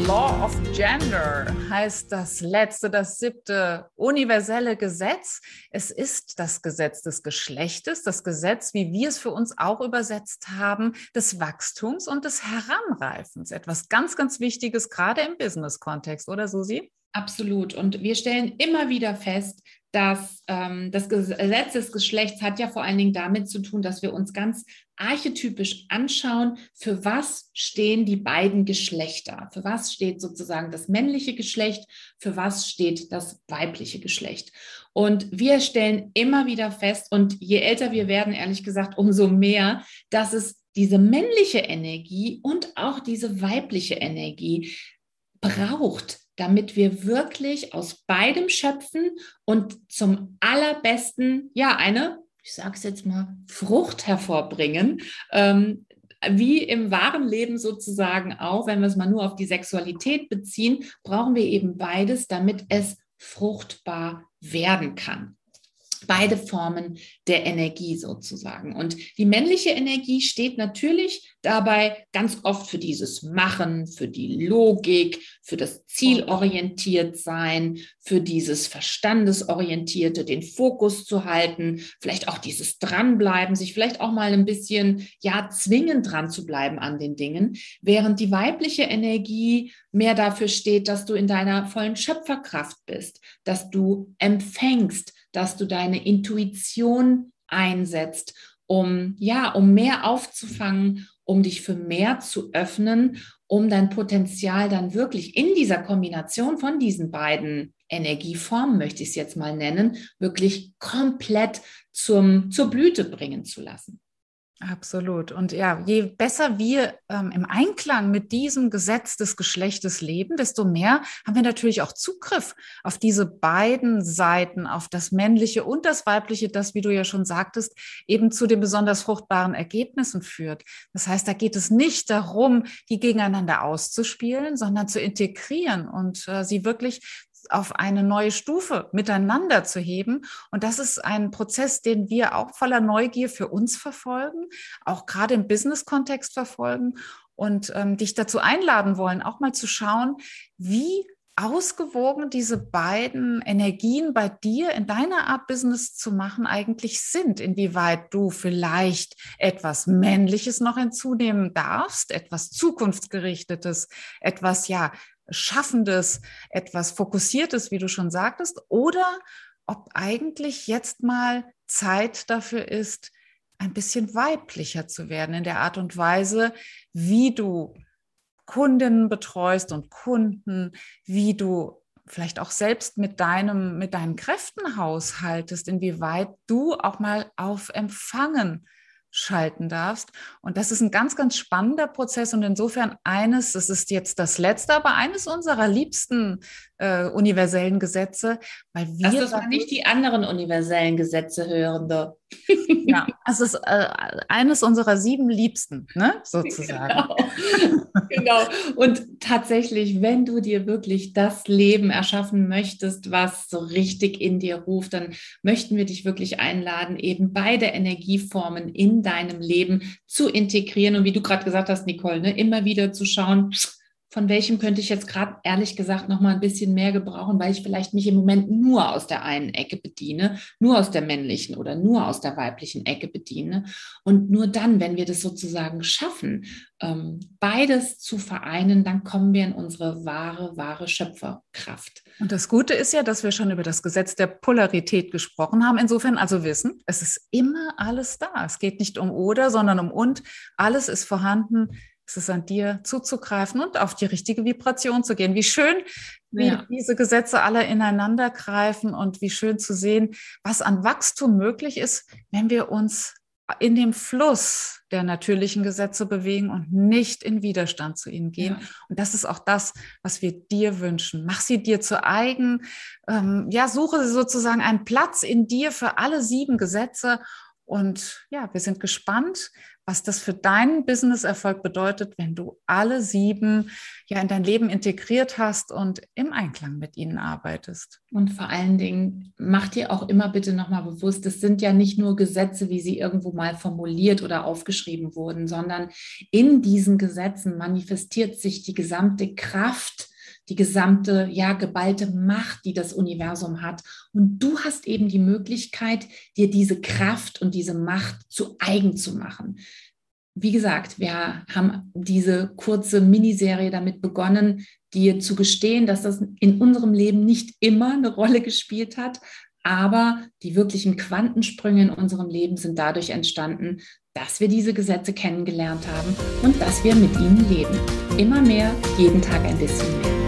Law of Gender heißt das letzte, das siebte universelle Gesetz. Es ist das Gesetz des Geschlechtes, das Gesetz, wie wir es für uns auch übersetzt haben, des Wachstums und des Heranreifens. Etwas ganz, ganz Wichtiges, gerade im Business-Kontext, oder Susi? Absolut. Und wir stellen immer wieder fest, dass ähm, das Gesetz des Geschlechts hat ja vor allen Dingen damit zu tun, dass wir uns ganz archetypisch anschauen, für was stehen die beiden Geschlechter. Für was steht sozusagen das männliche Geschlecht, für was steht das weibliche Geschlecht. Und wir stellen immer wieder fest, und je älter wir werden, ehrlich gesagt, umso mehr, dass es diese männliche Energie und auch diese weibliche Energie braucht, damit wir wirklich aus beidem schöpfen und zum allerbesten, ja, eine, ich sage es jetzt mal, Frucht hervorbringen. Ähm, wie im wahren Leben sozusagen auch, wenn wir es mal nur auf die Sexualität beziehen, brauchen wir eben beides, damit es fruchtbar werden kann beide Formen der Energie sozusagen. Und die männliche Energie steht natürlich dabei ganz oft für dieses Machen, für die Logik, für das zielorientiert sein, für dieses verstandesorientierte, den Fokus zu halten, vielleicht auch dieses dranbleiben, sich vielleicht auch mal ein bisschen ja zwingen dran zu bleiben an den Dingen, während die weibliche Energie mehr dafür steht, dass du in deiner vollen Schöpferkraft bist, dass du empfängst, dass du deine Intuition einsetzt, um ja, um mehr aufzufangen, um dich für mehr zu öffnen, um dein Potenzial dann wirklich in dieser Kombination von diesen beiden Energieformen, möchte ich es jetzt mal nennen, wirklich komplett zum, zur Blüte bringen zu lassen. Absolut. Und ja, je besser wir ähm, im Einklang mit diesem Gesetz des Geschlechtes leben, desto mehr haben wir natürlich auch Zugriff auf diese beiden Seiten, auf das männliche und das weibliche, das, wie du ja schon sagtest, eben zu den besonders fruchtbaren Ergebnissen führt. Das heißt, da geht es nicht darum, die gegeneinander auszuspielen, sondern zu integrieren und äh, sie wirklich auf eine neue Stufe miteinander zu heben. Und das ist ein Prozess, den wir auch voller Neugier für uns verfolgen, auch gerade im Business-Kontext verfolgen und ähm, dich dazu einladen wollen, auch mal zu schauen, wie ausgewogen diese beiden Energien bei dir in deiner Art Business zu machen eigentlich sind, inwieweit du vielleicht etwas Männliches noch hinzunehmen darfst, etwas Zukunftsgerichtetes, etwas ja Schaffendes, etwas Fokussiertes, wie du schon sagtest, oder ob eigentlich jetzt mal Zeit dafür ist, ein bisschen weiblicher zu werden in der Art und Weise, wie du Kundinnen betreust und Kunden, wie du vielleicht auch selbst mit deinem, mit deinen Kräften haushaltest, inwieweit du auch mal auf Empfangen schalten darfst. Und das ist ein ganz, ganz spannender Prozess und insofern eines, das ist jetzt das letzte, aber eines unserer liebsten äh, universellen Gesetze, weil wir. Lass uns mal nicht die anderen universellen Gesetze hören, doch. ja, es ist äh, eines unserer sieben Liebsten, ne, sozusagen. Genau. genau. Und tatsächlich, wenn du dir wirklich das Leben erschaffen möchtest, was so richtig in dir ruft, dann möchten wir dich wirklich einladen, eben beide Energieformen in deinem Leben zu integrieren und wie du gerade gesagt hast, Nicole, ne, immer wieder zu schauen, von welchem könnte ich jetzt gerade ehrlich gesagt noch mal ein bisschen mehr gebrauchen, weil ich vielleicht mich im Moment nur aus der einen Ecke bediene, nur aus der männlichen oder nur aus der weiblichen Ecke bediene. Und nur dann, wenn wir das sozusagen schaffen, ähm, beides zu vereinen, dann kommen wir in unsere wahre, wahre Schöpferkraft. Und das Gute ist ja, dass wir schon über das Gesetz der Polarität gesprochen haben. Insofern also wissen, es ist immer alles da. Es geht nicht um oder, sondern um und. Alles ist vorhanden es ist an dir zuzugreifen und auf die richtige Vibration zu gehen. Wie schön, wie ja. diese Gesetze alle ineinander greifen und wie schön zu sehen, was an Wachstum möglich ist, wenn wir uns in dem Fluss der natürlichen Gesetze bewegen und nicht in Widerstand zu ihnen gehen. Ja. Und das ist auch das, was wir dir wünschen. Mach sie dir zu eigen. Ähm, ja, suche sozusagen einen Platz in dir für alle sieben Gesetze und ja, wir sind gespannt, was das für deinen Business-Erfolg bedeutet, wenn du alle sieben ja in dein Leben integriert hast und im Einklang mit ihnen arbeitest. Und vor allen Dingen mach dir auch immer bitte nochmal bewusst, es sind ja nicht nur Gesetze, wie sie irgendwo mal formuliert oder aufgeschrieben wurden, sondern in diesen Gesetzen manifestiert sich die gesamte Kraft die gesamte, ja, geballte Macht, die das Universum hat. Und du hast eben die Möglichkeit, dir diese Kraft und diese Macht zu eigen zu machen. Wie gesagt, wir haben diese kurze Miniserie damit begonnen, dir zu gestehen, dass das in unserem Leben nicht immer eine Rolle gespielt hat, aber die wirklichen Quantensprünge in unserem Leben sind dadurch entstanden, dass wir diese Gesetze kennengelernt haben und dass wir mit ihnen leben. Immer mehr, jeden Tag ein bisschen mehr.